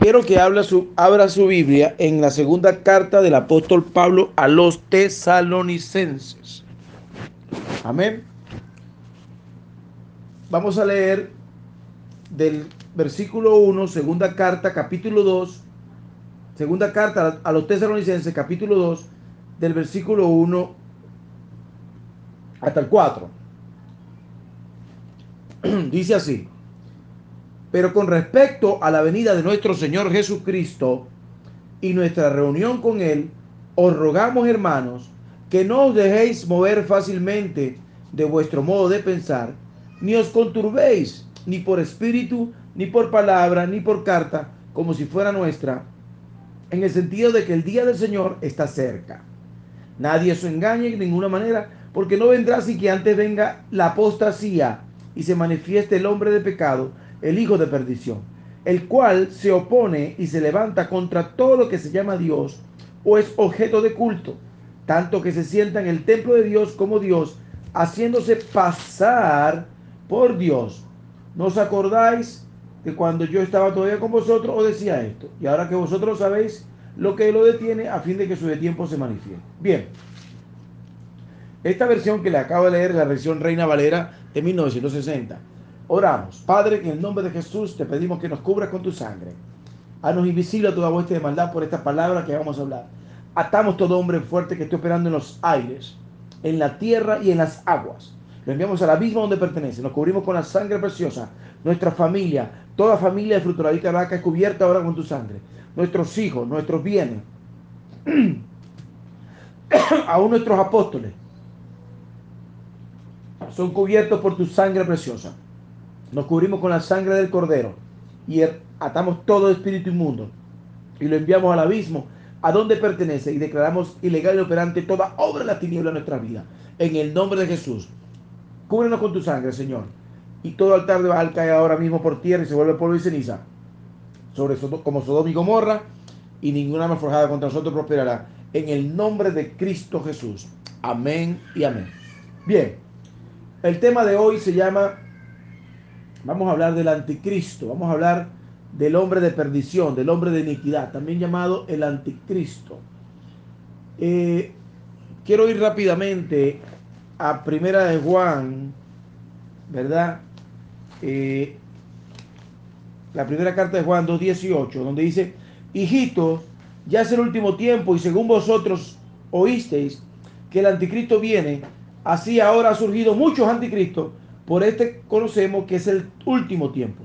Quiero que abra su, abra su Biblia en la segunda carta del apóstol Pablo a los tesalonicenses. Amén. Vamos a leer del versículo 1, segunda carta, capítulo 2, segunda carta a los tesalonicenses, capítulo 2, del versículo 1 hasta el 4. Dice así. Pero con respecto a la venida de nuestro Señor Jesucristo y nuestra reunión con Él, os rogamos, hermanos, que no os dejéis mover fácilmente de vuestro modo de pensar, ni os conturbéis, ni por espíritu, ni por palabra, ni por carta, como si fuera nuestra, en el sentido de que el día del Señor está cerca. Nadie os engañe en ninguna manera, porque no vendrá sin que antes venga la apostasía y se manifieste el hombre de pecado, el hijo de perdición, el cual se opone y se levanta contra todo lo que se llama Dios o es objeto de culto, tanto que se sienta en el templo de Dios como Dios, haciéndose pasar por Dios. ¿No os acordáis que cuando yo estaba todavía con vosotros os decía esto? Y ahora que vosotros sabéis lo que lo detiene a fin de que su de tiempo se manifieste. Bien. Esta versión que le acabo de leer la versión Reina Valera de 1960. Oramos. Padre, en el nombre de Jesús te pedimos que nos cubras con tu sangre. Haznos invisible a toda vuestra de maldad por esta palabra que vamos a hablar. Atamos todo hombre fuerte que esté operando en los aires, en la tierra y en las aguas. Lo enviamos al abismo donde pertenece. Nos cubrimos con la sangre preciosa. Nuestra familia, toda familia de Frutoradita Vaca es cubierta ahora con tu sangre. Nuestros hijos, nuestros bienes, aún nuestros apóstoles, son cubiertos por tu sangre preciosa. Nos cubrimos con la sangre del cordero y atamos todo espíritu inmundo y lo enviamos al abismo a donde pertenece y declaramos ilegal y operante toda obra de la tiniebla en nuestra vida. En el nombre de Jesús, cúbrenos con tu sangre, Señor. Y todo altar de Baal cae ahora mismo por tierra y se vuelve polvo y ceniza. Sobre como Sodoma y Gomorra, y ninguna más forjada contra nosotros prosperará. En el nombre de Cristo Jesús. Amén y amén. Bien, el tema de hoy se llama, vamos a hablar del anticristo, vamos a hablar del hombre de perdición, del hombre de iniquidad, también llamado el anticristo. Eh, quiero ir rápidamente a Primera de Juan, ¿verdad? Eh, la primera carta de Juan 2.18, donde dice, hijitos, ya es el último tiempo y según vosotros oísteis que el anticristo viene, así ahora ha surgido muchos anticristos, por este conocemos que es el último tiempo.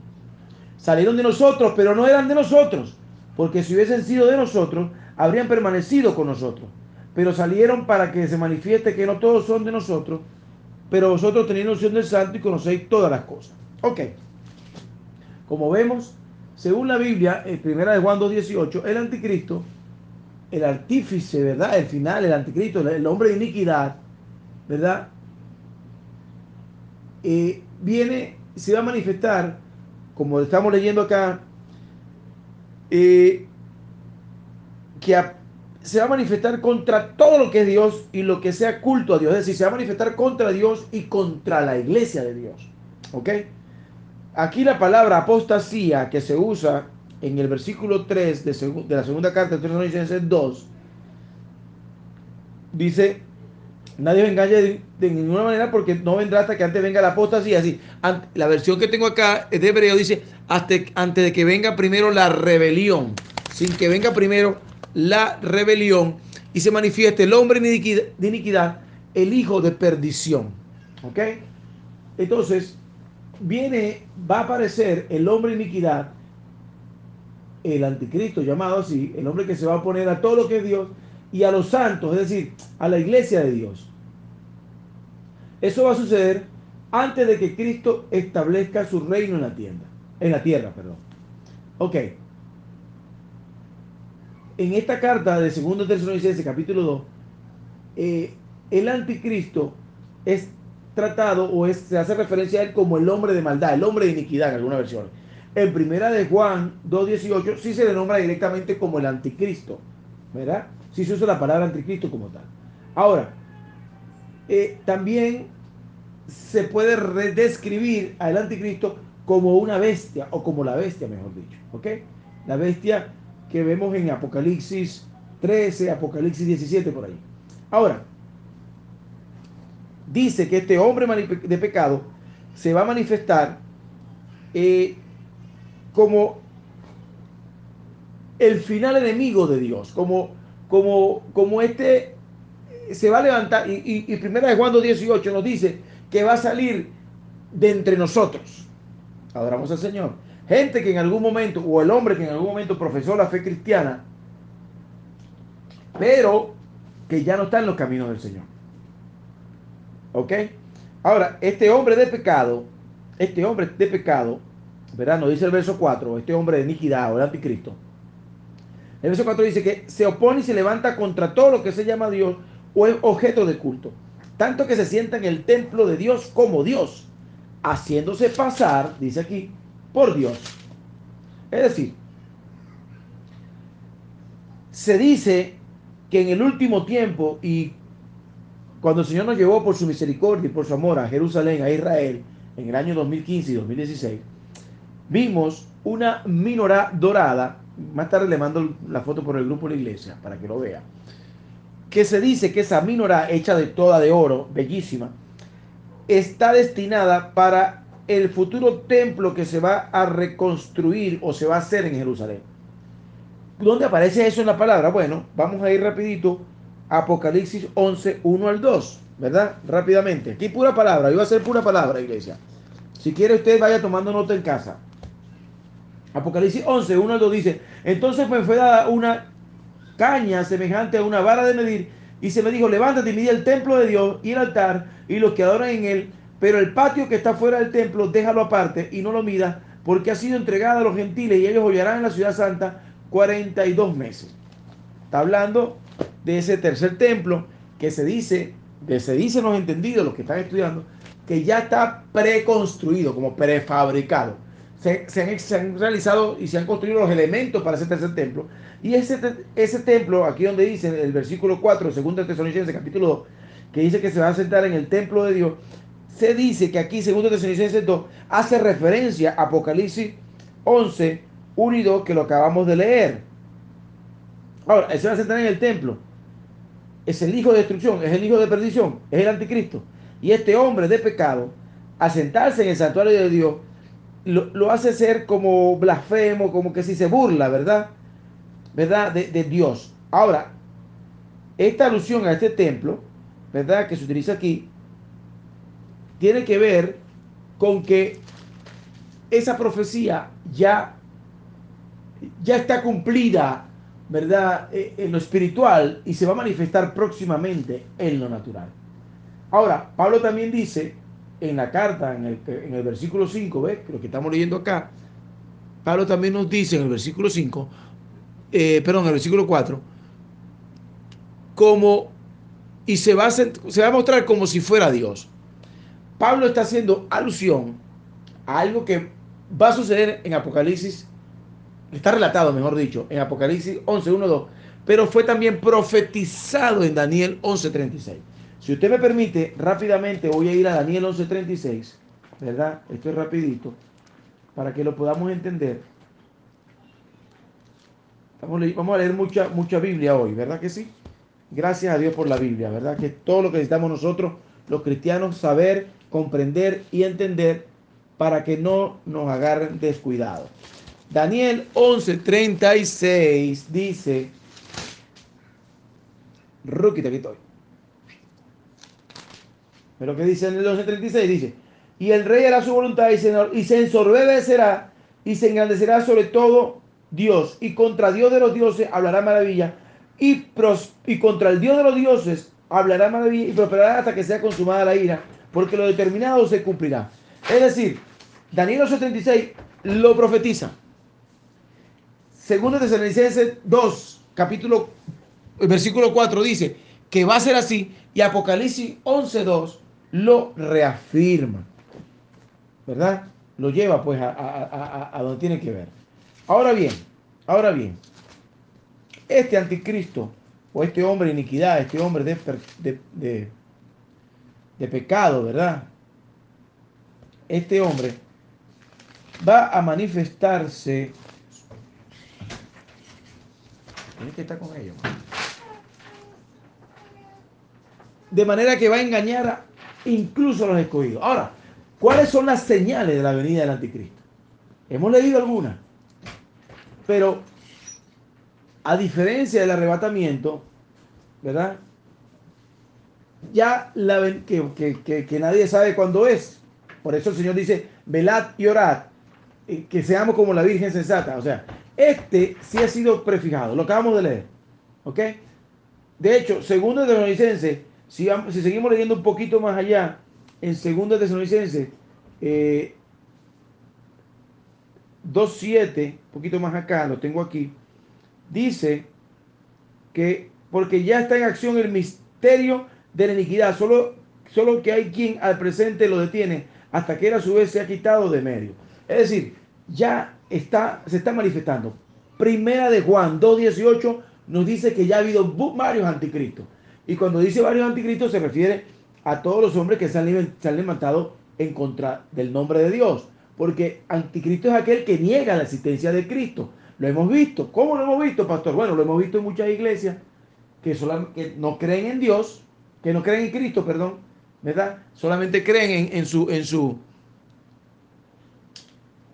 Salieron de nosotros, pero no eran de nosotros, porque si hubiesen sido de nosotros, habrían permanecido con nosotros. Pero salieron para que se manifieste que no todos son de nosotros, pero vosotros tenéis noción del santo y conocéis todas las cosas. Ok. Como vemos, según la Biblia, en primera de Juan 2.18, el anticristo, el artífice, ¿verdad? El final, el anticristo, el hombre de iniquidad, ¿verdad? Viene, se va a manifestar como estamos leyendo acá, eh, que se va a manifestar contra todo lo que es Dios y lo que sea culto a Dios. Es decir, se va a manifestar contra Dios y contra la iglesia de Dios. ¿Ok? Aquí la palabra apostasía que se usa en el versículo 3 de, la segunda carta de Tesalonicenses 2, dice Nadie me engañe de, ninguna manera porque no vendrá hasta que antes venga la apostasía. Así, la versión que tengo acá es de Hebreo, dice, antes de que venga primero la rebelión, sin que venga primero la rebelión y se manifieste el hombre de iniquidad, el hijo de perdición. ¿Ok? Entonces, viene, va a aparecer el hombre de iniquidad, el anticristo llamado así, el hombre que se va a oponer a todo lo que es Dios y a los santos, es decir, a la iglesia de Dios. Eso va a suceder antes de que Cristo establezca su reino en la tierra, en la tierra, perdón. Ok. En esta carta de 2 Tesalonicenses capítulo 2, eh, el anticristo es tratado o es, se hace referencia a él como el hombre de maldad, el hombre de iniquidad en alguna versión. En primera de Juan 2.18 sí se le nombra directamente como el anticristo, ¿verdad? Si se usa la palabra anticristo como tal. Ahora, eh, también se puede redescribir al anticristo como una bestia o como la bestia, mejor dicho. ¿Ok? La bestia que vemos en Apocalipsis 13, Apocalipsis 17 por ahí. Ahora, dice que este hombre de pecado se va a manifestar eh, como el final enemigo de Dios, como, como, como este se va a levantar, y, y, primera de Juan 18 nos dice que va a salir de entre nosotros. Adoramos al Señor. Gente que en algún momento, o el hombre que en algún momento profesó la fe cristiana, pero que ya no está en los caminos del Señor. ¿Ok? Ahora, este hombre de pecado, este hombre de pecado, ¿verdad? Nos dice el verso 4, este hombre de iniquidad o el anticristo. El verso 4 dice que se opone y se levanta contra todo lo que se llama Dios o es objeto de culto. Tanto que se sienta en el templo de Dios como Dios, haciéndose pasar, dice aquí, por Dios. Es decir, se dice que en el último tiempo y cuando el Señor nos llevó por su misericordia y por su amor a Jerusalén, a Israel, en el año 2015 y 2016, vimos una minorá dorada, más tarde le mando la foto por el grupo de la iglesia para que lo vea, que se dice que esa minorá hecha de toda de oro, bellísima, está destinada para el futuro templo que se va a reconstruir o se va a hacer en Jerusalén. ¿Dónde aparece eso en la palabra? Bueno, vamos a ir rapidito Apocalipsis 11, 1 al 2, ¿verdad? Rápidamente. Aquí pura palabra, iba a ser pura palabra, iglesia. Si quiere usted vaya tomando nota en casa. Apocalipsis 11, 1 al 2 dice, entonces me fue dada una caña semejante a una vara de medir y se me dijo, levántate y mide el templo de Dios y el altar y los que adoran en él, pero el patio que está fuera del templo déjalo aparte y no lo midas porque ha sido entregado a los gentiles y ellos hollarán en la ciudad santa 42 meses. Está hablando de ese tercer templo que se dice, que se dicen los entendidos, los que están estudiando, que ya está preconstruido, como prefabricado. Se, han, realizado y se han construido los elementos para ese tercer templo. Y ese, ese templo, aquí donde dice el versículo 4, segundo Tesalonicenses, capítulo 2, que dice que se va a sentar en el templo de Dios, se dice que aquí, segundo Tesalonicenses 2, hace referencia a Apocalipsis 11, 1 y 2, que lo acabamos de leer. Ahora, se va a sentar en el templo. Es el hijo de destrucción, es el hijo de perdición, es el anticristo. Y este hombre de pecado, a sentarse en el santuario de Dios, lo, hace ser como blasfemo, como que si se burla, ¿verdad? ¿Verdad? De, de Dios. Ahora, esta alusión a este templo, ¿verdad? Que se utiliza aquí, tiene que ver con que esa profecía ya, ya está cumplida ¿verdad?, eh, en lo espiritual y se va a manifestar próximamente en lo natural. Ahora, Pablo también dice en la carta, en el, versículo 5, ¿ves? Lo que estamos leyendo acá, Pablo también nos dice en el versículo 5, eh, perdón, en el versículo 4, como, y se va, a, se va a mostrar como si fuera Dios. Pablo está haciendo alusión a algo que va a suceder en Apocalipsis está relatado, mejor dicho, en Apocalipsis 11, 1, 2, pero fue también profetizado en Daniel 11, 36. Si usted me permite, rápidamente voy a ir a Daniel 11, 36, ¿verdad? Esto es rapidito, para que lo podamos entender. Vamos a leer mucha, mucha Biblia hoy, ¿verdad que sí? Gracias a Dios por la Biblia, ¿verdad? Que todo lo que necesitamos nosotros, los cristianos, saber, comprender y entender para que no nos agarren descuidados. Daniel 11:36 dice, Rúquita, aquí estoy. Pero que dice en el 11:36 dice, y el rey hará su voluntad y se, y se ensorbecerá y se engrandecerá sobre todo Dios y contra Dios de los dioses hablará maravilla y, y contra el Dios de los dioses hablará maravilla y prosperará hasta que sea consumada la ira, porque lo determinado se cumplirá. Es decir, Daniel 11:36 lo profetiza. Segundo Tesalonicenses 2, capítulo, versículo 4 dice que va a ser así y Apocalipsis 11, 2 lo reafirma. ¿Verdad? Lo lleva pues a, donde tiene que ver. Ahora bien, ahora bien, este anticristo o este hombre de iniquidad, este hombre de, de, de pecado, ¿verdad? Este hombre va a manifestarse. De manera que va a engañar a incluso los escogidos. Ahora, ¿cuáles son las señales de la venida del anticristo? Hemos leído algunas. Pero a diferencia del arrebatamiento, ¿verdad? Ya la, que, que, que, nadie sabe cuándo es. Por eso el Señor dice, velad y orad, que seamos como la Virgen sensata. O sea, este sí ha sido prefijado, lo acabamos de leer. ¿Ok? De hecho, segundo de Tesalonicenses, si, seguimos leyendo un poquito más allá, en segundo de Tesalonicenses, eh, 2.7, un poquito más acá, lo tengo aquí, dice que porque ya está en acción el misterio de la iniquidad, solo, solo que hay quien al presente lo detiene hasta que él a su vez se ha quitado de medio. Es decir, ya está, se está manifestando. Primera de Juan 2.18 nos dice que ya ha habido varios anticristos. Y cuando dice varios anticristos se refiere a todos los hombres que se han, levantado en contra del nombre de Dios. Porque anticristo es aquel que niega la existencia de Cristo. Lo hemos visto. ¿Cómo lo hemos visto, pastor? Bueno, lo hemos visto en muchas iglesias que, solamente, no creen en Dios, que no creen en Cristo, perdón, ¿verdad? Solamente creen en, su, en su,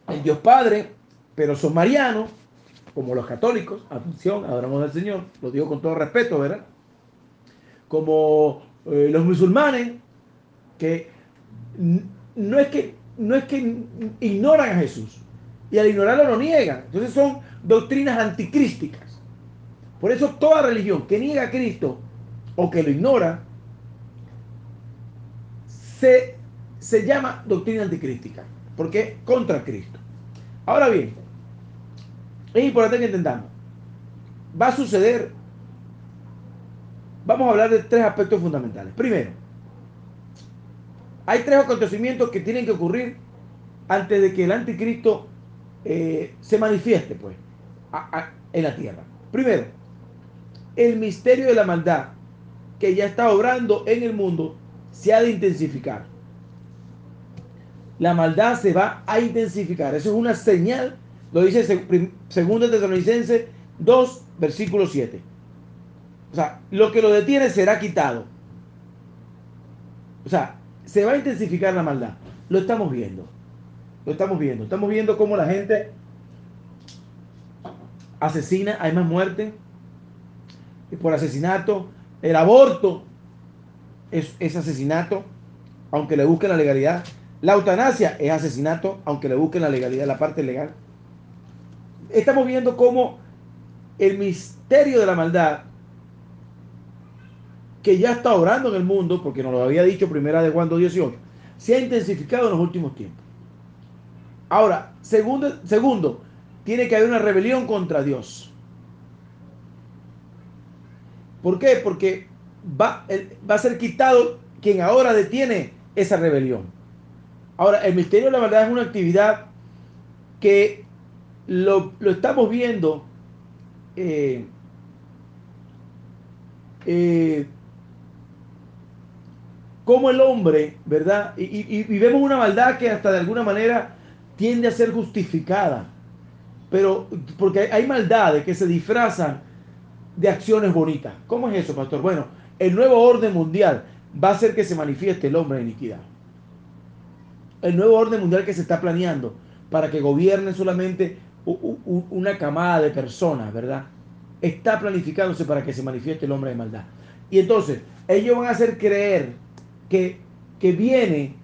el Dios Padre, pero son marianos, como los católicos, atención, adoramos al Señor, lo digo con todo respeto, ¿verdad? Como eh, los musulmanes, que no es que, no es que ignoran a Jesús, y al ignorarlo lo niegan. Entonces son doctrinas anticrísticas. Por eso toda religión que niega a Cristo o que lo ignora, se, se llama doctrina anticrística, porque es contra Cristo. Ahora bien, es importante que entendamos, va a suceder, vamos a hablar de tres aspectos fundamentales. Primero, hay tres acontecimientos que tienen que ocurrir antes de que el anticristo eh, se manifieste, pues en la tierra. Primero, el misterio de la maldad que ya está obrando en el mundo se ha de intensificar. La maldad se va a intensificar. Eso es una señal, lo dice segundo Tesalonicenses 2, versículo 7. O sea, lo que lo detiene será quitado. O sea, se va a intensificar la maldad. Lo estamos viendo. Lo estamos viendo. Estamos viendo cómo la gente asesina, hay más muerte por asesinato. El aborto es, asesinato, aunque le busquen la legalidad. La eutanasia es asesinato, aunque le busquen la legalidad, la parte legal. Estamos viendo cómo el misterio de la maldad, que ya está obrando en el mundo, porque nos lo había dicho primera de Juan 18, se ha intensificado en los últimos tiempos. Ahora, segundo, segundo, tiene que haber una rebelión contra Dios. ¿Por qué? Porque va, va a ser quitado quien ahora detiene esa rebelión. Ahora, el misterio de la verdad es una actividad que lo, estamos viendo eh, eh, como el hombre, ¿verdad? y, vemos una maldad que hasta de alguna manera tiende a ser justificada. Pero porque hay maldades que se disfrazan de acciones bonitas. ¿Cómo es eso, pastor? Bueno, el nuevo orden mundial va a hacer que se manifieste el hombre de iniquidad. El nuevo orden mundial que se está planeando para que gobierne solamente una camada de personas, ¿verdad? Está planificándose para que se manifieste el hombre de maldad. Y entonces, ellos van a hacer creer que, que viene,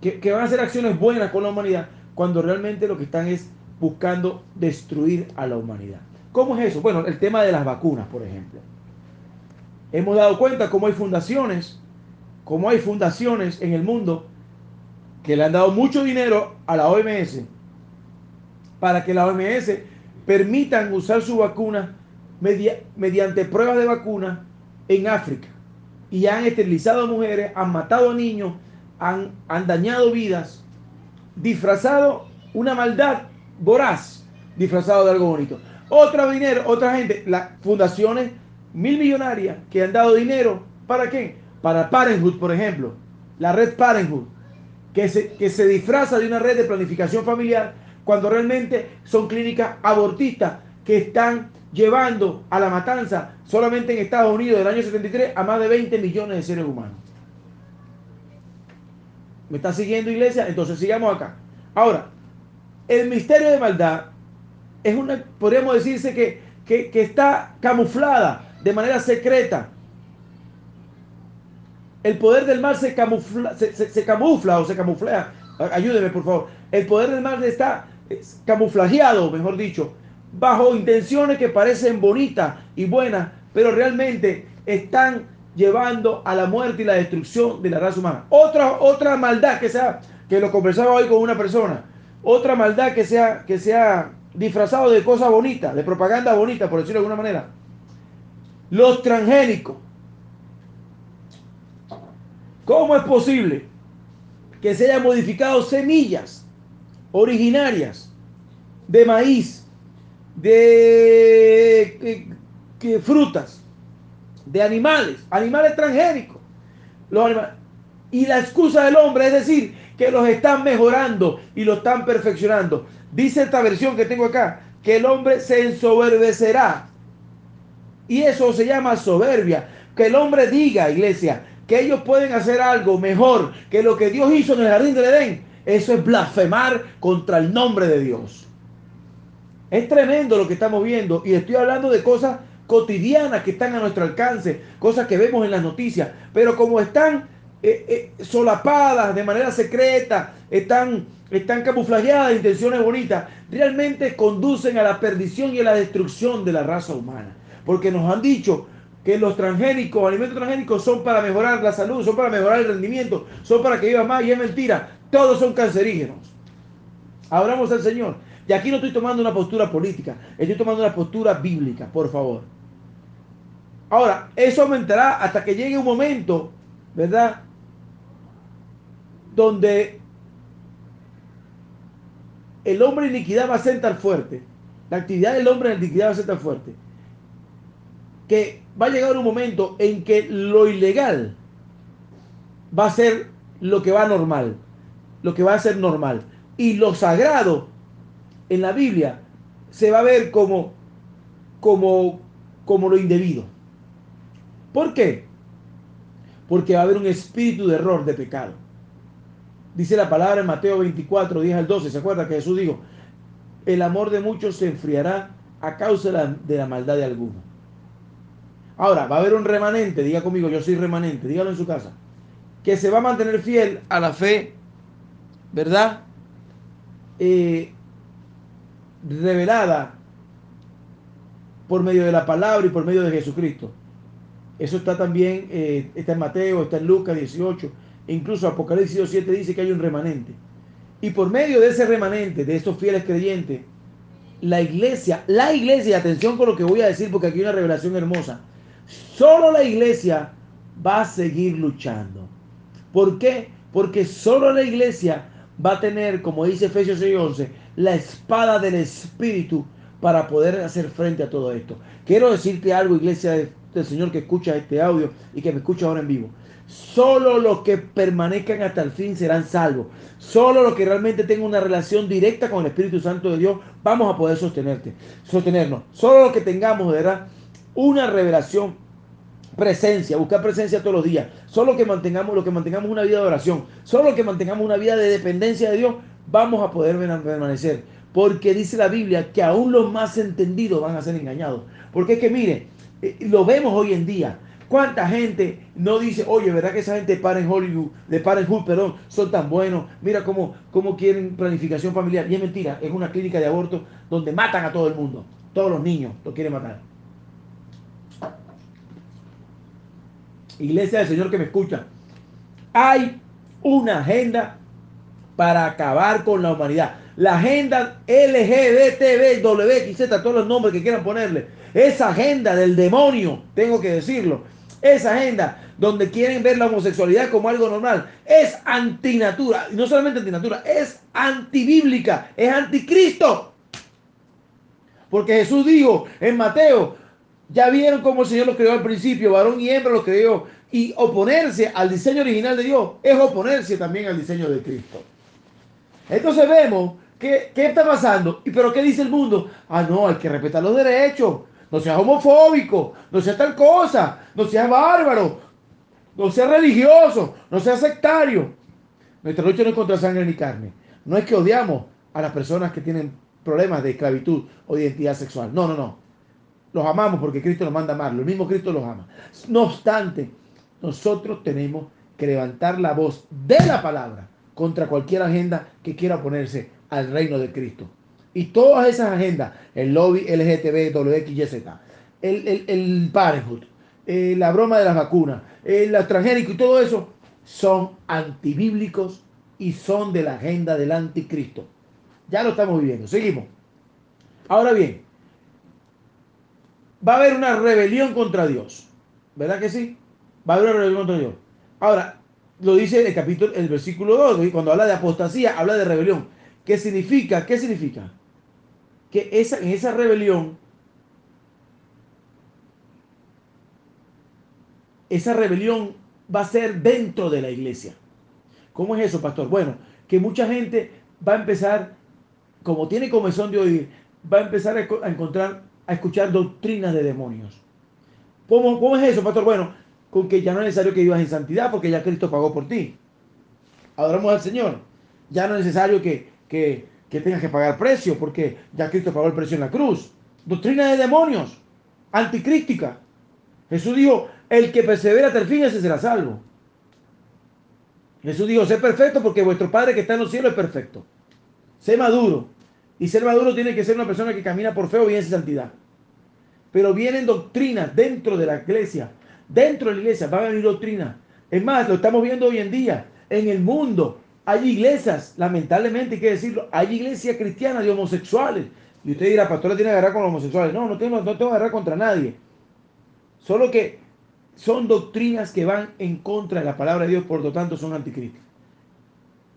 que, que van a hacer acciones buenas con la humanidad, cuando realmente lo que están es buscando destruir a la humanidad. ¿Cómo es eso? Bueno, el tema de las vacunas, por ejemplo. Hemos dado cuenta cómo hay fundaciones, cómo hay fundaciones en el mundo que le han dado mucho dinero a la OMS para que la OMS permitan usar su vacuna mediante pruebas de vacuna en África. Y han esterilizado a mujeres, han matado a niños, han, han dañado vidas disfrazado una maldad voraz, disfrazado de algo bonito. Otra dinero, otra gente, las fundaciones mil millonarias que han dado dinero, ¿para qué? Para Parenthood, por ejemplo, la red Parenthood, que se, que se disfraza de una red de planificación familiar cuando realmente son clínicas abortistas que están llevando a la matanza solamente en Estados Unidos del año 73 a más de 20 millones de seres humanos. ¿Me está siguiendo iglesia? Entonces sigamos acá. Ahora, el misterio de maldad es una, podríamos decirse que, que, está camuflada de manera secreta. El poder del mal se camufla, se, camufla o se camuflea. Ayúdeme, por favor. El poder del mal está camuflajeado, mejor dicho, bajo intenciones que parecen bonitas y buenas, pero realmente están llevando a la muerte y la destrucción de la raza humana. Otra, otra maldad que sea, que lo conversaba hoy con una persona, otra maldad que sea, que sea disfrazado de cosas bonitas, de propaganda bonita, por decirlo de alguna manera. Los transgénicos. ¿Cómo es posible que se hayan modificado semillas originarias de maíz, de frutas, de animales, animales transgénicos. Los Y la excusa del hombre es decir que los están mejorando y los están perfeccionando. Dice esta versión que tengo acá, que el hombre se ensoberbecerá. Y eso se llama soberbia. Que el hombre diga, iglesia, que ellos pueden hacer algo mejor que lo que Dios hizo en el jardín del Edén. Eso es blasfemar contra el nombre de Dios. Es tremendo lo que estamos viendo y estoy hablando de cosas cotidianas que están a nuestro alcance, cosas que vemos en las noticias, pero como están eh, eh, solapadas de manera secreta, están, están camuflajeadas intenciones bonitas, realmente conducen a la perdición y a la destrucción de la raza humana. Porque nos han dicho que los transgénicos, alimentos transgénicos son para mejorar la salud, son para mejorar el rendimiento, son para que vivas más y es mentira, todos son cancerígenos. Abramos al Señor. Y aquí no estoy tomando una postura política, estoy tomando una postura bíblica, por favor. Ahora, eso aumentará hasta que llegue un momento, ¿verdad? Donde el hombre en iniquidad va a ser tan fuerte, la actividad del hombre en iniquidad va a ser tan fuerte, que va a llegar un momento en que lo ilegal va a ser lo que va normal, lo que va a ser normal. Y lo sagrado en la Biblia se va a ver como, como, como lo indebido. ¿Por qué? Porque va a haber un espíritu de error, de pecado. Dice la palabra en Mateo 24, 10 al 12. ¿Se acuerda que Jesús dijo, el amor de muchos se enfriará a causa de la, maldad de alguno? Ahora, va a haber un remanente, diga conmigo, yo soy remanente, dígalo en su casa, que se va a mantener fiel a la fe, ¿verdad? Eh, revelada por medio de la palabra y por medio de Jesucristo. Eso está también, eh, está en Mateo, está en Lucas 18, e incluso Apocalipsis 7 dice que hay un remanente. Y por medio de ese remanente, de estos fieles creyentes, la iglesia, la iglesia, atención con lo que voy a decir porque aquí hay una revelación hermosa, solo la iglesia va a seguir luchando. ¿Por qué? Porque solo la iglesia va a tener, como dice Efesios 6:11, la espada del Espíritu para poder hacer frente a todo esto. Quiero decirte algo, iglesia del Señor que escucha este audio y que me escucha ahora en vivo. Solo los que permanezcan hasta el fin serán salvos. Solo los que realmente tengan una relación directa con el Espíritu Santo de Dios vamos a poder sostenerte, sostenernos. Solo los que tengamos, ¿verdad? Una revelación, presencia, buscar presencia todos los días. Solo que mantengamos, los que mantengamos una vida de oración, solo que mantengamos una vida de dependencia de Dios, vamos a poder permanecer. Porque dice la Biblia que aún los más entendidos van a ser engañados. Porque es que mire, eh, lo vemos hoy en día. ¿Cuánta gente no dice, oye, ¿verdad que esa gente para en Hollywood, de para en Hollywood, perdón, son tan buenos? Mira cómo, cómo quieren planificación familiar. Y es mentira, es una clínica de aborto donde matan a todo el mundo. Todos los niños lo quieren matar. Iglesia del Señor que me escucha. Hay una agenda para acabar con la humanidad. La agenda LGBTB, todos los nombres que quieran ponerle esa agenda del demonio, tengo que decirlo, esa agenda donde quieren ver la homosexualidad como algo normal, es antinatura, no solamente antinatura, es antibíblica, es anticristo. Porque Jesús dijo en Mateo, ya vieron cómo el Señor lo creó al principio, varón y hembra lo creó, y oponerse al diseño original de Dios es oponerse también al diseño de Cristo. Entonces vemos que, ¿qué está pasando? ¿Y pero qué dice el mundo? Ah, no, hay que respetar los derechos. no seas homofóbico, no seas tal cosa, no seas bárbaro, no seas religioso, no seas sectario. Nuestra lucha no es contra sangre ni carne. No es que odiamos a las personas que tienen problemas de esclavitud o de identidad sexual. No, no, no. Los amamos porque Cristo nos manda a amarlo. El mismo Cristo los ama. No obstante, nosotros tenemos que levantar la voz de la palabra contra cualquier agenda que quiera oponerse al reino de Cristo. Y todas esas agendas, el lobby LGTB, WXYZ, el, el, el parenthood, eh, la broma de las vacunas, el transgénico y todo eso, son antibíblicos y son de la agenda del anticristo. Ya lo estamos viviendo. Seguimos. Ahora bien, va a haber una rebelión contra Dios. ¿Verdad que sí? Va a haber una rebelión contra Dios. Ahora, lo dice el capítulo, el versículo 2, cuando habla de apostasía, habla de rebelión. ¿Qué significa? ¿Qué significa? Que esa, en esa rebelión, esa rebelión va a ser dentro de la iglesia. ¿Cómo es eso, pastor? Bueno, que mucha gente va a empezar como tiene comezón de oír, va a empezar a encontrar, a escuchar doctrinas de demonios. ¿Cómo, ¿Cómo, es eso, pastor? Bueno, con que ya no es necesario que vivas en santidad porque ya Cristo pagó por ti. Adoramos al Señor. Ya no es necesario que, que, que tengas que pagar precio porque ya Cristo pagó el precio en la cruz. Doctrina de demonios, anticrística. Jesús dijo, el que persevera hasta el fin, ese será salvo. Jesús dijo, sé perfecto porque vuestro Padre que está en los cielos es perfecto. Sé maduro. Y ser maduro tiene que ser una persona que camina por fe o bien en santidad. Pero vienen doctrinas dentro de la iglesia. Dentro de la iglesia va a venir doctrina. Es más, lo estamos viendo hoy en día. En el mundo hay iglesias, lamentablemente hay que decirlo, hay iglesias cristianas de homosexuales. Y usted dirá, pastor, tiene que agarrar con los homosexuales. No, no tengo, no tengo que agarrar contra nadie. Solo que son doctrinas que van en contra de la palabra de Dios, por lo tanto son anticristas.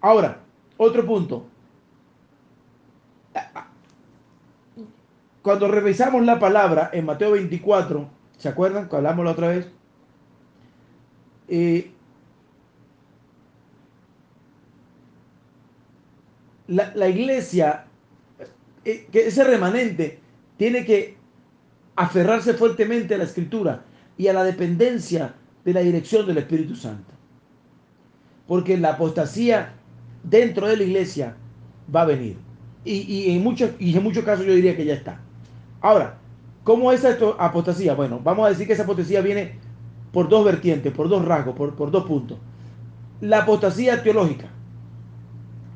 Ahora, otro punto. Cuando revisamos la palabra en Mateo 24, ¿se acuerdan que hablamos la otra vez? Eh, la, iglesia, eh, que ese remanente, tiene que aferrarse fuertemente a la escritura y a la dependencia de la dirección del Espíritu Santo. Porque la apostasía dentro de la iglesia va a venir. Y, en, muchos, y en muchos casos yo diría que ya está. Ahora, ¿cómo es esta apostasía? Bueno, vamos a decir que esa apostasía viene por dos vertientes, por dos rasgos, por, dos puntos. La apostasía teológica.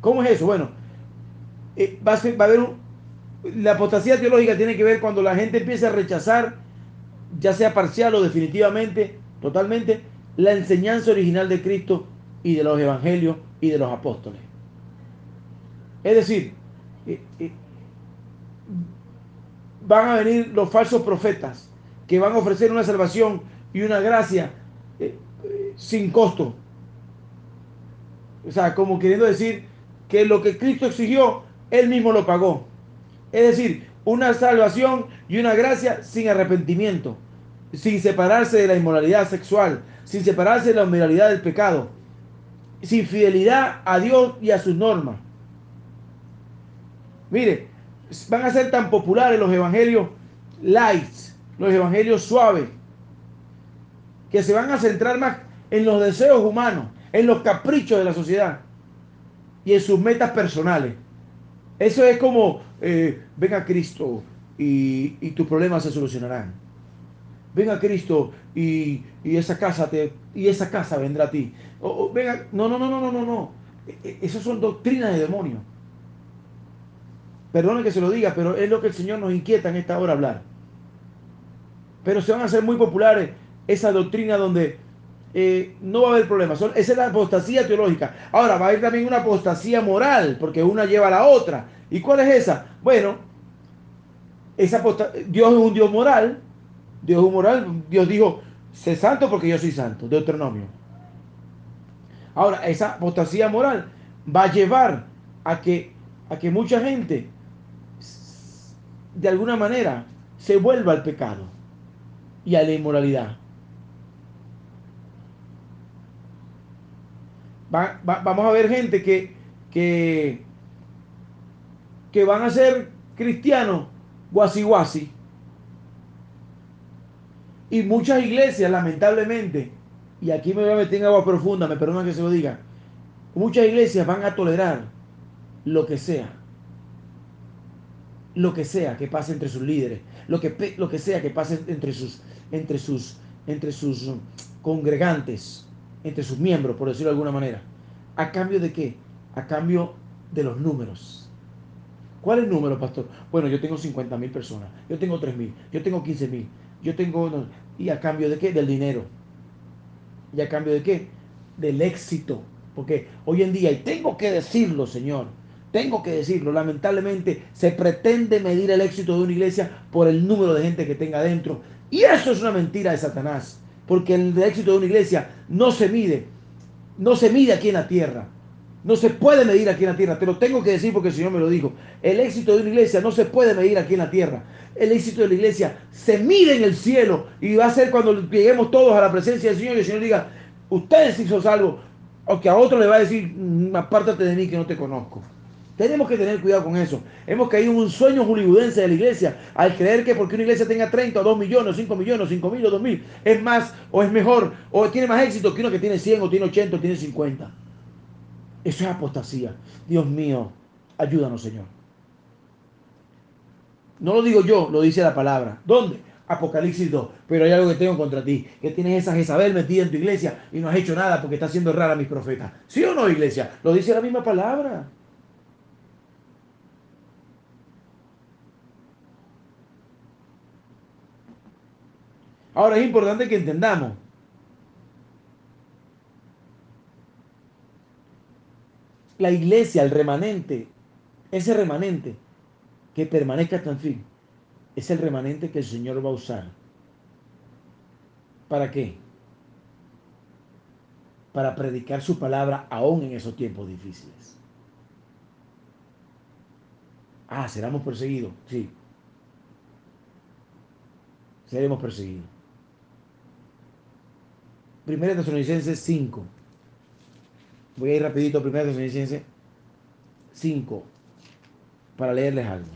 ¿Cómo es eso? Bueno, eh, va, a haber la apostasía teológica tiene que ver cuando la gente empieza a rechazar, ya sea parcial o definitivamente, totalmente, la enseñanza original de Cristo y de los evangelios y de los apóstoles. Es decir, eh, eh, van a venir los falsos profetas que van a ofrecer una salvación y una gracia eh, eh, sin costo. O sea, como queriendo decir que lo que Cristo exigió, Él mismo lo pagó. Es decir, una salvación y una gracia sin arrepentimiento, sin separarse de la inmoralidad sexual, sin separarse de la inmoralidad del pecado, sin fidelidad a Dios y a sus normas. Mire, van a ser tan populares los evangelios light, los evangelios suaves, que se van a centrar más en los deseos humanos, en los caprichos de la sociedad y en sus metas personales. Eso es como, eh, ven a Cristo y, tus problemas se solucionarán. Ven a Cristo y, esa casa te, y esa casa vendrá a ti. venga, no, no, no, no, no, no, no. E, e, esas son doctrinas de demonios. Perdone que se lo diga, pero es lo que el Señor nos inquieta en esta hora hablar. Pero se van a hacer muy populares esa doctrina donde eh, no va a haber problemas. esa es la apostasía teológica. Ahora va a haber también una apostasía moral, porque una lleva a la otra. ¿Y cuál es esa? Bueno, esa Dios es un Dios moral. Dios es un moral. Dios dijo, sé santo porque yo soy santo. Deuteronomio. Ahora, esa apostasía moral va a llevar a que, a que mucha gente de alguna manera se vuelva al pecado y a la inmoralidad. vamos a ver gente que, que, que van a ser cristianos guasi guasi. Y muchas iglesias, lamentablemente, y aquí me voy a meter en agua profunda, me perdonan que se lo diga, muchas iglesias van a tolerar lo que sea. Lo que sea que pase entre sus líderes, lo que, lo que sea que pase entre sus, entre sus, entre sus congregantes, entre sus miembros, por decirlo de alguna manera. ¿A cambio de qué? A cambio de los números. ¿Cuál es el número, pastor? Bueno, yo tengo 50 mil personas, yo tengo 3 mil, yo tengo 15 mil, yo tengo... ¿Y a cambio de qué? Del dinero. ¿Y a cambio de qué? Del éxito. Porque hoy en día, y tengo que decirlo, Señor, tengo que decirlo, lamentablemente se pretende medir el éxito de una iglesia por el número de gente que tenga dentro. Y eso es una mentira de Satanás. Porque el éxito de una iglesia no se mide, no se mide aquí en la tierra. No se puede medir aquí en la tierra. Te lo tengo que decir porque el Señor me lo dijo. El éxito de una iglesia no se puede medir aquí en la tierra. El éxito de la iglesia se mide en el cielo y va a ser cuando lleguemos todos a la presencia del Señor y el Señor diga, ustedes hizo salvo. O que a otro le va a decir, mm, apártate de mí que no te conozco. Tenemos que tener cuidado con eso. Hemos caído en un sueño hollywoodense de la iglesia al creer que porque una iglesia tenga 30 o 2 millones, 5 millones, 5 mil o 2 mil, es más o es mejor o tiene más éxito que uno que tiene 100 o tiene 80 o tiene 50. Eso es apostasía. Dios mío, ayúdanos, Señor. No lo digo yo, lo dice la palabra. ¿Dónde? Apocalipsis 2. Pero hay algo que tengo contra ti. Que tienes esa Jezabel metida en tu iglesia y no has hecho nada porque está haciendo rara a mis profetas. ¿Sí o no, iglesia? Lo dice la misma palabra. Ahora es importante que entendamos la iglesia, el remanente, ese remanente que permanezca hasta el fin, es el remanente que el Señor va a usar. ¿Para qué? Para predicar su palabra aún en esos tiempos difíciles. Ah, seremos perseguidos, sí. Seremos perseguidos. Primera Tesalonicenses 5. Voy a ir rapidito a Primera Tesalonicenses 5 para leerles algo.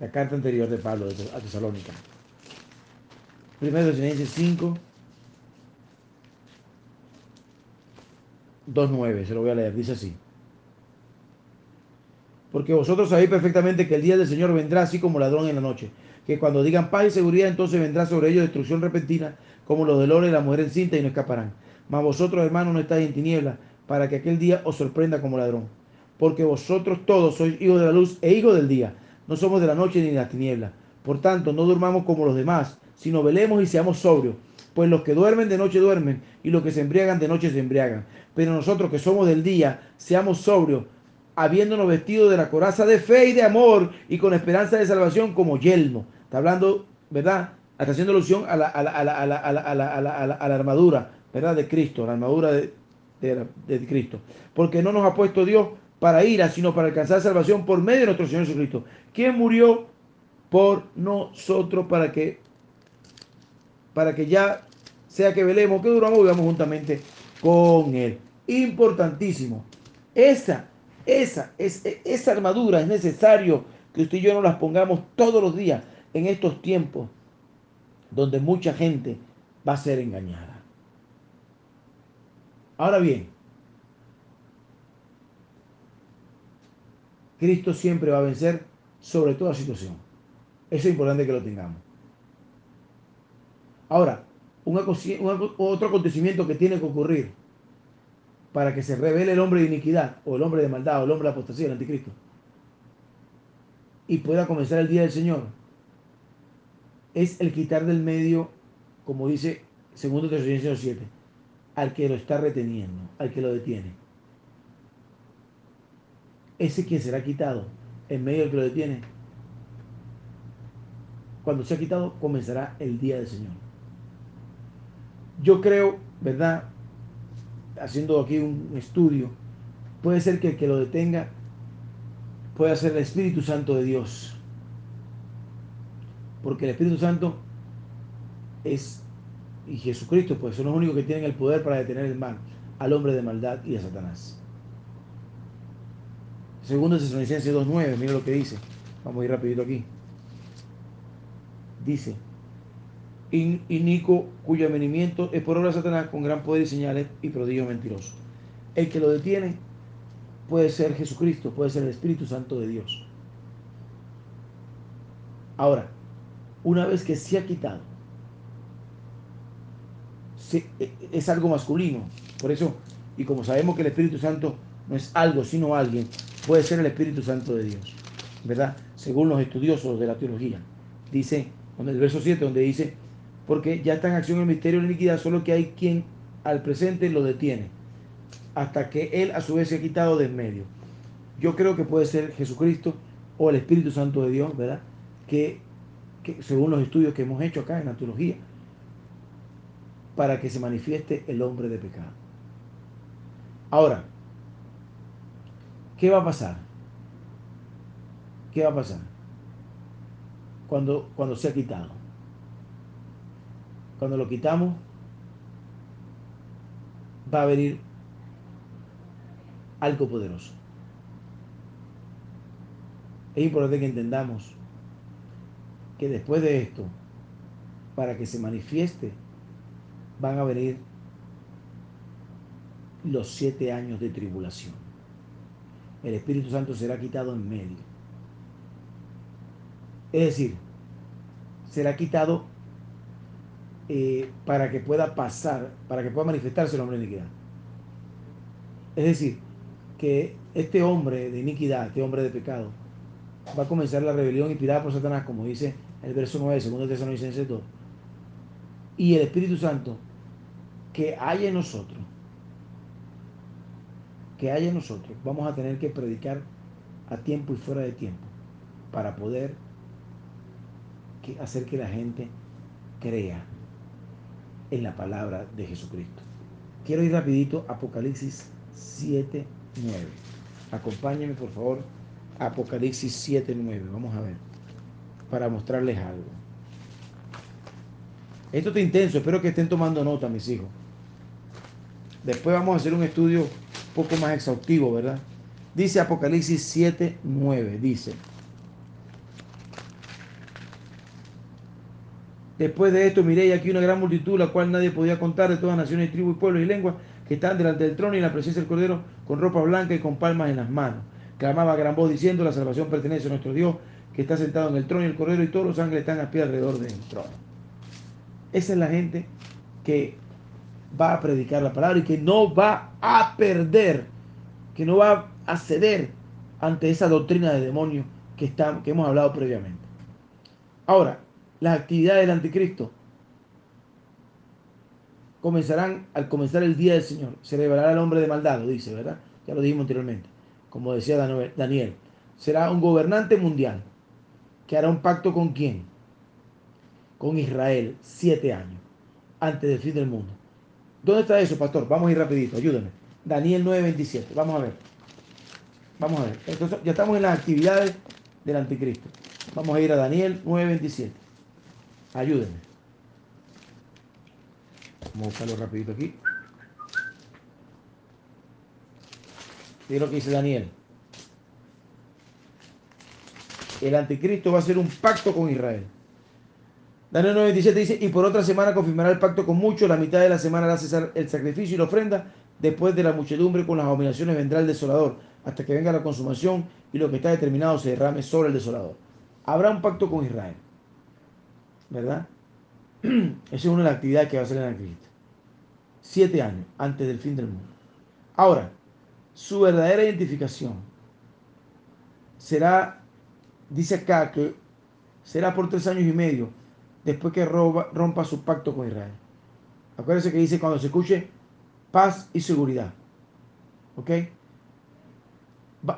La carta anterior de Pablo a Tesalónica. Primera Tesalonicenses 5 2.9, se lo voy a leer, dice así. Porque vosotros sabéis perfectamente que el día del Señor vendrá así como ladrón en la noche. Que cuando digan paz y seguridad, entonces vendrá sobre ellos destrucción repentina, como los del oro y la mujer encinta, y no escaparán. Mas vosotros, hermanos, no estáis en tinieblas, para que aquel día os sorprenda como ladrón. Porque vosotros todos sois hijos de la luz e hijos del día. No somos de la noche ni de las tinieblas. Por tanto, no durmamos como los demás, sino velemos y seamos sobrios. Pues los que duermen de noche duermen, y los que se embriagan de noche se embriagan. Pero nosotros que somos del día, seamos sobrios, habiéndonos vestido de la coraza de fe y de amor, y con esperanza de salvación como yelmo. Está hablando, ¿verdad? está haciendo alusión a la, armadura, ¿verdad? De Cristo, la armadura de, de, Cristo. Porque no nos ha puesto Dios para ira, sino para alcanzar salvación por medio de nuestro Señor Jesucristo. ¿Quién murió por nosotros para que, para que ya sea que velemos, que duramos, vivamos juntamente con Él. Importantísimo. Esa, esa, es, esa armadura es necesario que usted y yo nos las pongamos todos los días en estos tiempos donde mucha gente va a ser engañada. Ahora bien, Cristo siempre va a vencer sobre toda situación. Eso es importante que lo tengamos. Ahora, un, otro acontecimiento que tiene que ocurrir para que se revele el hombre de iniquidad, o el hombre de maldad, o el hombre de apostasía, el anticristo, y pueda comenzar el día del Señor, es el quitar del medio, como dice segundo Tesalonicenses 7, al que lo está reteniendo, al que lo detiene. Ese quien será quitado en medio del que lo detiene. Cuando sea quitado, comenzará el día del Señor. Yo creo, ¿verdad? Haciendo aquí un estudio, puede ser que el que lo detenga pueda ser el Espíritu Santo de Dios porque el Espíritu Santo es, y Jesucristo, pues son los únicos que tienen el poder para detener el mal, al hombre de maldad y a Satanás. Segundo Tesalonicenses 2.9, mira lo que dice. Vamos a ir rapidito aquí. Dice, inico cuyo avenimiento es por obra de Satanás con gran poder y señales y prodigios mentirosos. El que lo detiene puede ser Jesucristo, puede ser el Espíritu Santo de Dios. Ahora, una vez que se ha quitado, e, es algo masculino. Por eso, y como sabemos que el Espíritu Santo no es algo, sino alguien, puede ser el Espíritu Santo de Dios, ¿verdad? Según los estudiosos de la teología. Dice, en el verso 7, donde dice, porque ya está en acción el misterio de la iniquidad, solo que hay quien al presente lo detiene, hasta que él a su vez se ha quitado de en medio. Yo creo que puede ser Jesucristo o el Espíritu Santo de Dios, ¿verdad? Que, que según los estudios que hemos hecho acá en la teología, para que se manifieste el hombre de pecado. Ahora, ¿qué va a pasar? ¿Qué va a pasar? Cuando, cuando se quitado. Cuando lo quitamos, va a venir algo poderoso. Es importante que entendamos que después de esto, para que se manifieste van a venir los siete años de tribulación. El Espíritu Santo será quitado en medio. Es decir, será quitado eh, para que pueda pasar, para que pueda manifestarse el hombre de iniquidad. Es decir, que este hombre de iniquidad, este hombre de pecado, va a comenzar la rebelión inspirada por Satanás, como dice el verso 9 de 2 Tesalonicenses 2. Y el Espíritu Santo que hay en nosotros, que hay en nosotros, vamos a tener que predicar a tiempo y fuera de tiempo para poder hacer que la gente crea en la palabra de Jesucristo. Quiero ir rapidito, Apocalipsis 7, 9. Acompáñenme por favor, Apocalipsis 7, 9. Vamos a ver, para mostrarles algo. Esto está intenso, espero que estén tomando nota, mis hijos. Después vamos a hacer un estudio un poco más exhaustivo, ¿verdad? Dice Apocalipsis 7, 9, dice. Después de esto miré aquí una gran multitud, la cual nadie podía contar, de todas naciones, tribus, pueblos y lenguas, que están delante del trono y en la presencia del Cordero, con ropa blanca y con palmas en las manos. Clamaba a gran voz diciendo, la salvación pertenece a nuestro Dios, que está sentado en el trono y el Cordero, y todos los ángeles están a pie alrededor del trono. Esa es la gente que va a predicar la palabra y que no va a perder, que no va a ceder ante esa doctrina de demonio que, está, que hemos hablado previamente. Ahora, las actividades del anticristo comenzarán al comenzar el día del Señor. Se revelará el hombre de maldad, dice, ¿verdad? Ya lo dijimos anteriormente. Como decía Daniel. Será un gobernante mundial que hará un pacto con quién? Con Israel, siete años, antes del fin del mundo. ¿Dónde está eso, pastor? Vamos a ir rapidito, ayúdenme. Daniel 9:27, vamos a ver. Vamos a ver. Entonces, ya estamos en las actividades del anticristo. Vamos a ir a Daniel 9:27. Ayúdenme. Vamos a buscarlo rapidito aquí. Mira lo que dice Daniel. El anticristo va a hacer un pacto con Israel. Daniel 9:27 dice, y por otra semana confirmará el pacto con muchos, la mitad de la semana hará cesar el sacrificio y la ofrenda, después de la muchedumbre con las abominaciones vendrá el desolador, hasta que venga la consumación y lo que está determinado se derrame sobre el desolador. Habrá un pacto con Israel, ¿verdad? Esa es una de las actividades que va a hacer el anticristo. Siete años antes del fin del mundo. Ahora, su verdadera identificación será, dice acá que será por tres años y medio después que rompa su pacto con Israel. Acuérdense que dice cuando se escuche paz y seguridad. ¿Ok?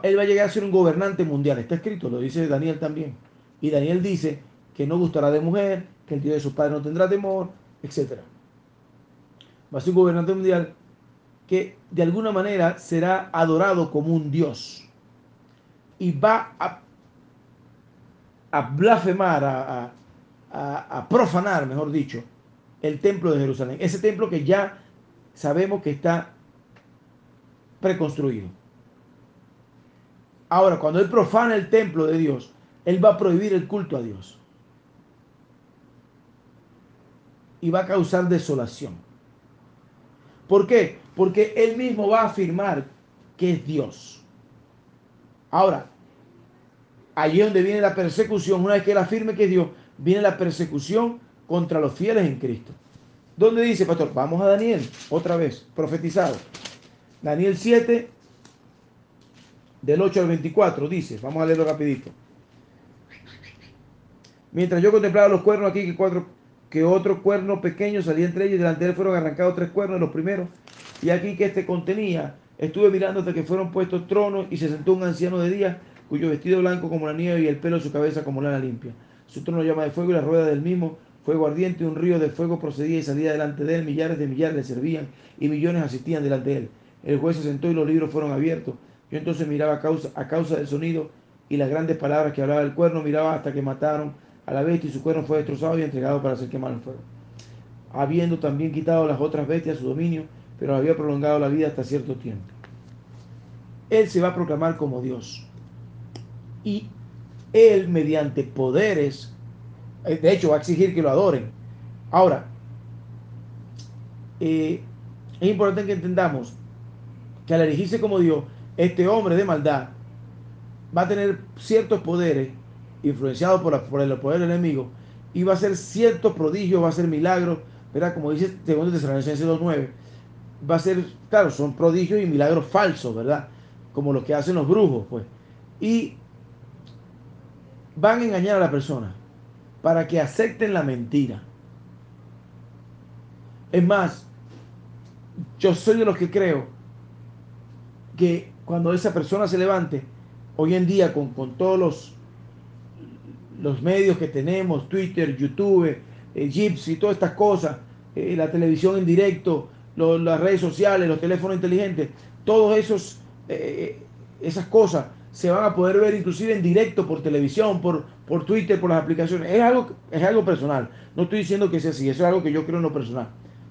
Él va a llegar a ser un gobernante mundial. Está escrito, lo dice Daniel también. Y Daniel dice que no gustará de mujer, que el Dios de su padre no tendrá temor, etc. Va a ser un gobernante mundial que de alguna manera será adorado como un Dios. Y va a, blasfemar, a, profanar, mejor dicho, el templo de Jerusalén. Ese templo que ya sabemos que está preconstruido. Ahora, cuando él profana el templo de Dios, él va a prohibir el culto a Dios. Y va a causar desolación. ¿Por qué? Porque él mismo va a afirmar que es Dios. Ahora, allí donde viene la persecución, una vez que él afirme que es Dios, viene la persecución contra los fieles en Cristo. ¿Dónde dice, pastor? Vamos a Daniel, otra vez, profetizado. Daniel 7, del 8 al 24, dice, vamos a leerlo rapidito. Mientras yo contemplaba los cuernos aquí, que, cuatro, que otro cuerno pequeño salía entre ellos, y delante de él fueron arrancados tres cuernos, los primeros, y aquí que este contenía, estuve mirando hasta que fueron puestos tronos, y se sentó un anciano de día, cuyo vestido blanco como la nieve y el pelo de su cabeza como lana limpia. Su trono llama de fuego y la rueda del mismo fuego ardiente, un río de fuego procedía y salía delante de él, millares de millares le servían y millones asistían delante de él. El juez se sentó y los libros fueron abiertos. Yo entonces miraba a causa, a causa del sonido y las grandes palabras que hablaba el cuerno, miraba hasta que mataron a la bestia y su cuerno fue destrozado y entregado para ser quemado en fuego. Habiendo también quitado las otras bestias su dominio, pero había prolongado la vida hasta cierto tiempo. Él se va a proclamar como Dios y él mediante poderes, eh, de hecho va a exigir que lo adoren. Ahora, eh, es importante que entendamos que al elegirse como Dios, este hombre de maldad va a tener ciertos poderes influenciados por, por el poder del enemigo y va a hacer ciertos prodigios, va a hacer milagros, ¿verdad? Como dice segundo Tesalonicenses 2.9, va a ser, claro, son prodigios y milagros falsos, ¿verdad? Como los que hacen los brujos, pues. Y van a engañar a la persona para que acepten la mentira. Es más, yo soy de los que creo que cuando esa persona se levante, hoy en día con, todos los, los medios que tenemos, Twitter, YouTube, eh, Gypsy, todas estas cosas, eh, la televisión en directo, las redes sociales, los teléfonos inteligentes, todos esos, eh, esas cosas se van a poder ver inclusive en directo por televisión, por, por Twitter, por las aplicaciones. Es algo, es algo personal. No estoy diciendo que sea así, eso es algo que yo creo en lo personal.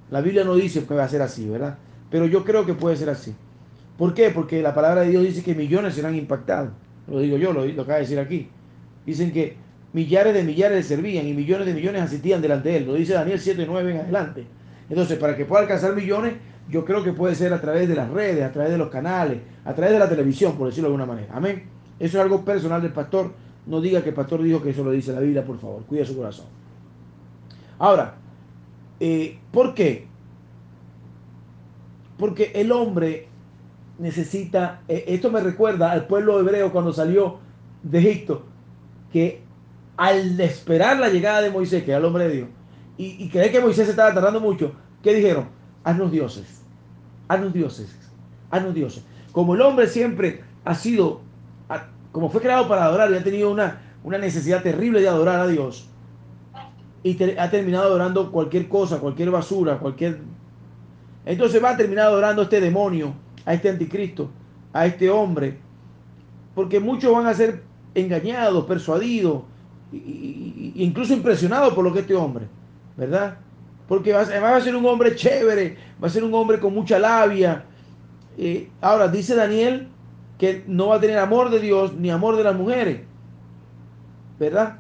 La Biblia no dice que va a ser así, ¿verdad? Pero yo creo que puede ser así. ¿Por qué? Porque la palabra de Dios dice que millones serán impactados. Lo digo yo, lo, lo acaba de decir aquí. Dicen que millares de millares le servían y millones de millones asistían delante de él. Lo dice Daniel 7, 9 en adelante. Entonces, para que pueda alcanzar millones, yo creo que puede ser a través de las redes, a través de los canales, a través de la televisión, por decirlo de alguna manera. Amén. Eso es algo personal del pastor. No diga que el pastor dijo que eso lo dice la Biblia, por favor. Cuida su corazón. Ahora, eh, ¿por qué? Porque el hombre necesita, eh, esto me recuerda al pueblo hebreo cuando salió de Egipto, que al esperar la llegada de Moisés, que era el hombre de Dios, y, y creer que Moisés se estaba tardando mucho, ¿qué dijeron? Haznos dioses, haznos dioses, haznos dioses. Como el hombre siempre ha sido, como fue creado para adorar y ha tenido una, una necesidad terrible de adorar a Dios, y ha terminado adorando cualquier cosa, cualquier basura, cualquier... Entonces va a terminar adorando a este demonio, a este anticristo, a este hombre, porque muchos van a ser engañados, persuadidos, incluso impresionados por lo que este hombre, ¿verdad? Porque va, a ser un hombre chévere, va a ser un hombre con mucha labia. Eh, ahora, dice Daniel que no va a tener amor de Dios ni amor de las mujeres, ¿verdad?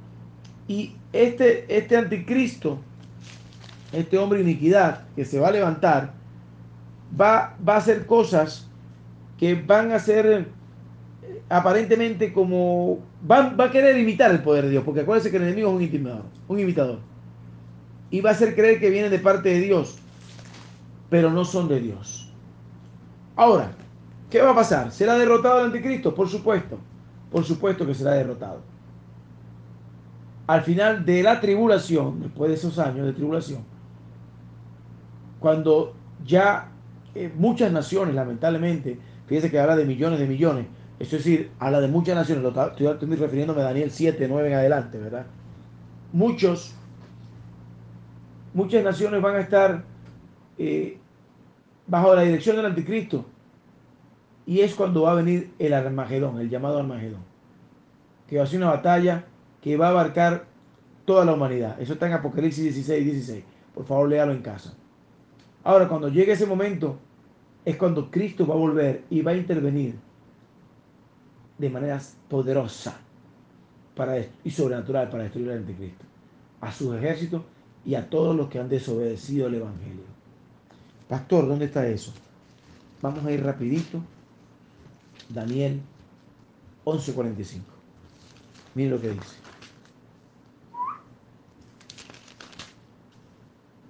Y este, este anticristo, este hombre iniquidad que se va a levantar, va, va a hacer cosas que van a ser aparentemente como va, va, a querer imitar el poder de Dios, porque acuérdense que el enemigo es un intimidador, un imitador y va a hacer creer que vienen de parte de Dios, pero no son de Dios. Ahora, ¿qué va a pasar? ¿Será derrotado el anticristo? Por supuesto, por supuesto que será derrotado. Al final de la tribulación, después de esos años de tribulación, cuando ya eh, muchas naciones, lamentablemente, fíjese que habla de millones de millones, es decir, habla de muchas naciones, estoy, estoy refiriéndome a Daniel 7, 9 en adelante, ¿verdad? Muchos muchas naciones van a estar eh, bajo la dirección del anticristo. Y es cuando va a venir el Armagedón, el llamado Armagedón. Que va a ser una batalla que va a abarcar toda la humanidad. Eso está en Apocalipsis 16, 16. Por favor, léalo en casa. Ahora, cuando llegue ese momento, es cuando Cristo va a volver y va a intervenir de manera poderosa para, y sobrenatural para destruir al anticristo, a sus ejércitos y a todos los que han desobedecido el Evangelio. Pastor, ¿dónde está eso? Vamos a ir rapidito. Daniel 11:45. Miren lo que dice.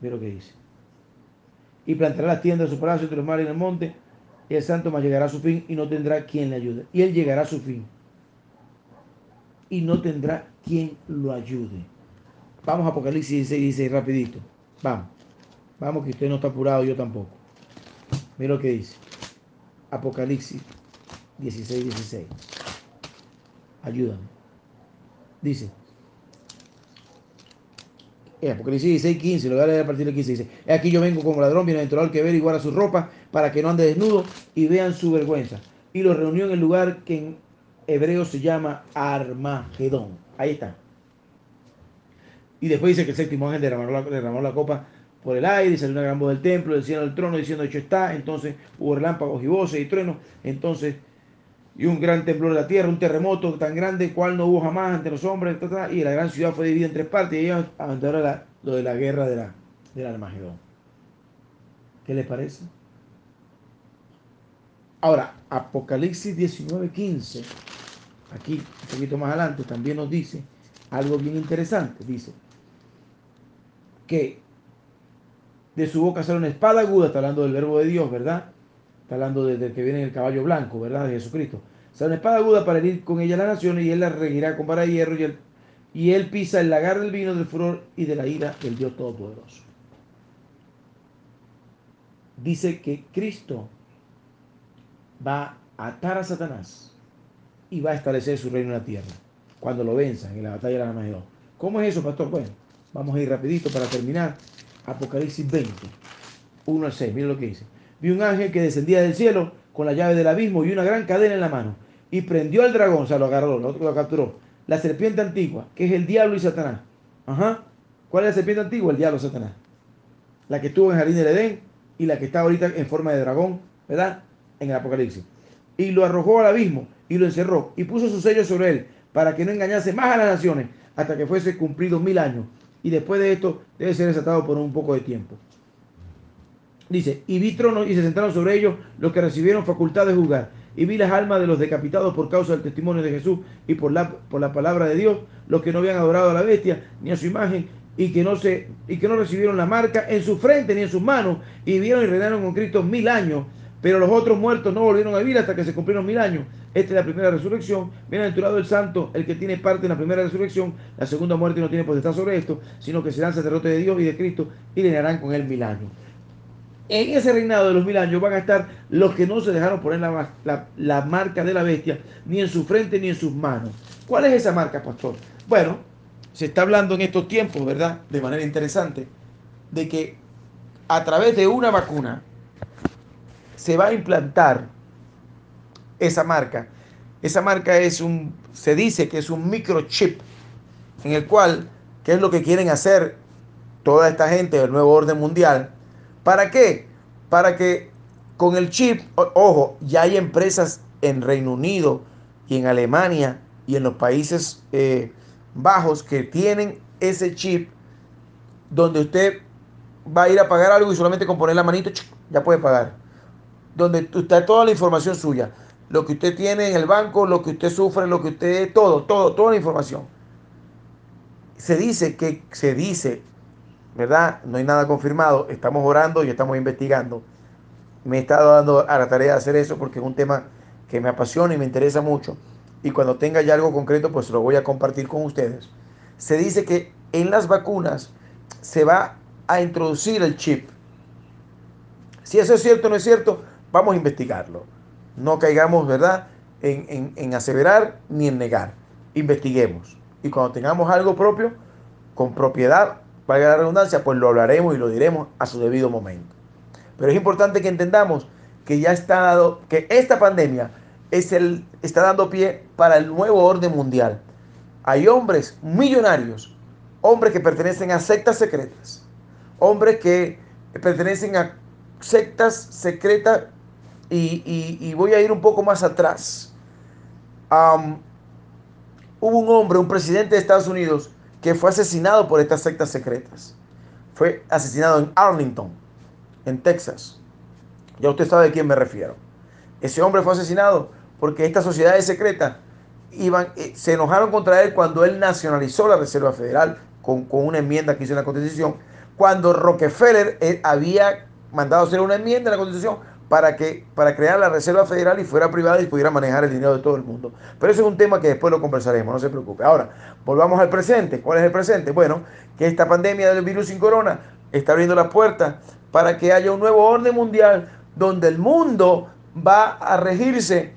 Miren lo que dice. Y plantará las tiendas de su palacio entre los mares y el monte, y el santo más llegará a su fin y no tendrá quien le ayude. Y él llegará a su fin y no tendrá quien lo ayude. Vamos a Apocalipsis 16, 16, rapidito. Vamos. Vamos que usted no está apurado, yo tampoco. Mira lo que dice. Apocalipsis 16, 16. Ayúdame. Dice. Apocalipsis 16, 15, lo voy a leer a partir del 15. Dice, aquí yo vengo como ladrón, bienaventurado que ver y guarda su ropa, para que no ande desnudo y vean su vergüenza. Y lo reunió en el lugar que en hebreo se llama Armagedón. Ahí está. Y después dice que el séptimo ángel derramó la, derramó la copa por el aire, salió una gran voz del templo, del cielo del trono, diciendo, hecho está. Entonces hubo relámpagos y voces y truenos. Entonces, y un gran temblor de la tierra, un terremoto tan grande, cual no hubo jamás ante los hombres. y la gran ciudad fue dividida en tres partes. Y ellos abandonaron lo de la guerra de la, del Armagedón. ¿Qué les parece? Ahora, Apocalipsis 19, 15, aquí un poquito más adelante, también nos dice algo bien interesante. Dice, que de su boca sale una espada aguda, está hablando del verbo de Dios, ¿verdad? Hablando desde que viene el caballo blanco, ¿verdad? De Jesucristo. Sale una espada aguda para herir con ella las naciones y él la regirá con vara de hierro y él, y él pisa el lagar del vino, del furor y de la ira del Dios Todopoderoso. Dice que Cristo va a atar a Satanás y va a establecer su reino en la tierra cuando lo venzan en la batalla de la Armagedón. ¿Cómo es eso, pastor? Bueno, Vamos a ir rapidito para terminar. Apocalipsis 20, 1 al 6. Mira lo que dice. Vi un ángel que descendía del cielo con la llave del abismo y una gran cadena en la mano. Y prendió al dragón, o sea, lo agarró, lo, lo capturó. La serpiente antigua, que es el diablo y Satanás. Ajá. ¿Cuál es la serpiente antigua? El diablo Satanás. La que estuvo en el jardín del Edén y la que está ahorita en forma de dragón, ¿verdad? En el Apocalipsis. Y lo arrojó al abismo y lo encerró y puso su sello sobre él para que no engañase más a las naciones hasta que fuese cumplido mil años y después de esto debe ser desatado por un poco de tiempo. Dice, y vi tronos y se sentaron sobre ellos los que recibieron facultad de juzgar. Y vi las almas de los decapitados por causa del testimonio de Jesús y por la, por la palabra de Dios, los que no habían adorado a la bestia ni a su imagen y que no se y que no recibieron la marca en su frente ni en sus manos y vieron y reinaron con Cristo mil años pero los otros muertos no volvieron a vivir hasta que se cumplieron mil años. Esta es la primera resurrección. Bienaventurado el santo, el que tiene parte en la primera resurrección. La segunda muerte no tiene potestad sobre esto, sino que serán sacerdotes de Dios y de Cristo y reinarán con él mil años. En ese reinado de los mil años van a estar los que no se dejaron poner la, la marca de la bestia, ni en su frente ni en sus manos. ¿Cuál es esa marca, pastor? Bueno, se está hablando en estos tiempos, ¿verdad? De manera interesante, de que a través de una vacuna, se va a implantar esa marca. Esa marca es un, se dice que es un microchip en el cual, ¿qué es lo que quieren hacer toda esta gente del nuevo orden mundial? ¿Para qué? Para que con el chip, ojo, ya hay empresas en Reino Unido y en Alemania y en los Países eh, Bajos que tienen ese chip donde usted va a ir a pagar algo y solamente con poner la manito ya puede pagar donde está toda la información suya. Lo que usted tiene en el banco, lo que usted sufre, lo que usted, todo, todo, toda la información. Se dice que, se dice, ¿verdad? No hay nada confirmado, estamos orando y estamos investigando. Me he estado dando a la tarea de hacer eso porque es un tema que me apasiona y me interesa mucho. Y cuando tenga ya algo concreto, pues lo voy a compartir con ustedes. Se dice que en las vacunas se va a introducir el chip. Si eso es cierto o no es cierto, Vamos a investigarlo. No caigamos, ¿verdad?, en, aseverar ni en negar. Investiguemos. Y cuando tengamos algo propio, con propiedad, valga la redundancia, pues lo hablaremos y lo diremos a su debido momento. Pero es importante que entendamos que ya está dado, que esta pandemia es el, está dando pie para el nuevo orden mundial. Hay hombres millonarios, hombres que pertenecen a sectas secretas, hombres que pertenecen a sectas secretas y, voy a ir un poco más atrás. hubo un hombre, un presidente de Estados Unidos, que fue asesinado por estas sectas secretas. fue asesinado en Arlington, en Texas. Ya usted sabe a quién me refiero. Ese hombre fue asesinado porque estas sociedades secretas iban, eh, se enojaron contra él cuando él nacionalizó la Reserva Federal con, con una enmienda que hizo en la Constitución, cuando Rockefeller eh, había mandado hacer una enmienda en la Constitución para, que, para crear la Reserva Federal y fuera privada y pudiera manejar el dinero de todo el mundo. Pero eso es un tema que después lo conversaremos, no se preocupe. Ahora, volvamos al presente. ¿Cuál es el presente? Bueno, que esta pandemia del virus sin corona está abriendo las puertas para que haya un nuevo orden mundial donde el mundo va a regirse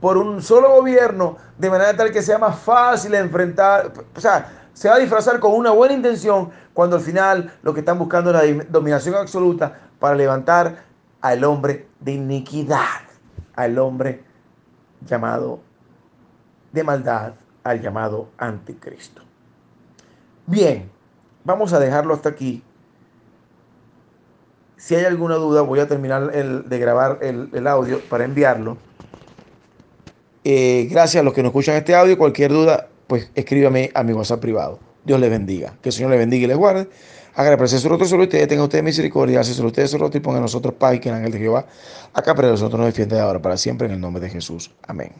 por un solo gobierno de manera tal que sea más fácil enfrentar, o sea, se va a disfrazar con una buena intención cuando al final lo que están buscando es la dominación absoluta para levantar al hombre de iniquidad, al hombre llamado de maldad, al llamado anticristo. Bien, vamos a dejarlo hasta aquí. Si hay alguna duda, voy a terminar de grabar el, audio para enviarlo. Eh, gracias a los que nos escuchan este audio. Cualquier duda, pues escríbame a mi WhatsApp privado. Dios les bendiga. Que el Señor les bendiga y les guarde. Presencia su rostro sobre ustedes, tenga ustedes misericordia, hace sobre ustedes su rostro y ponga a nosotros paz y que el ángel de Jehová acá para nosotros nos defiende ahora para siempre en el nombre de Jesús. Amén.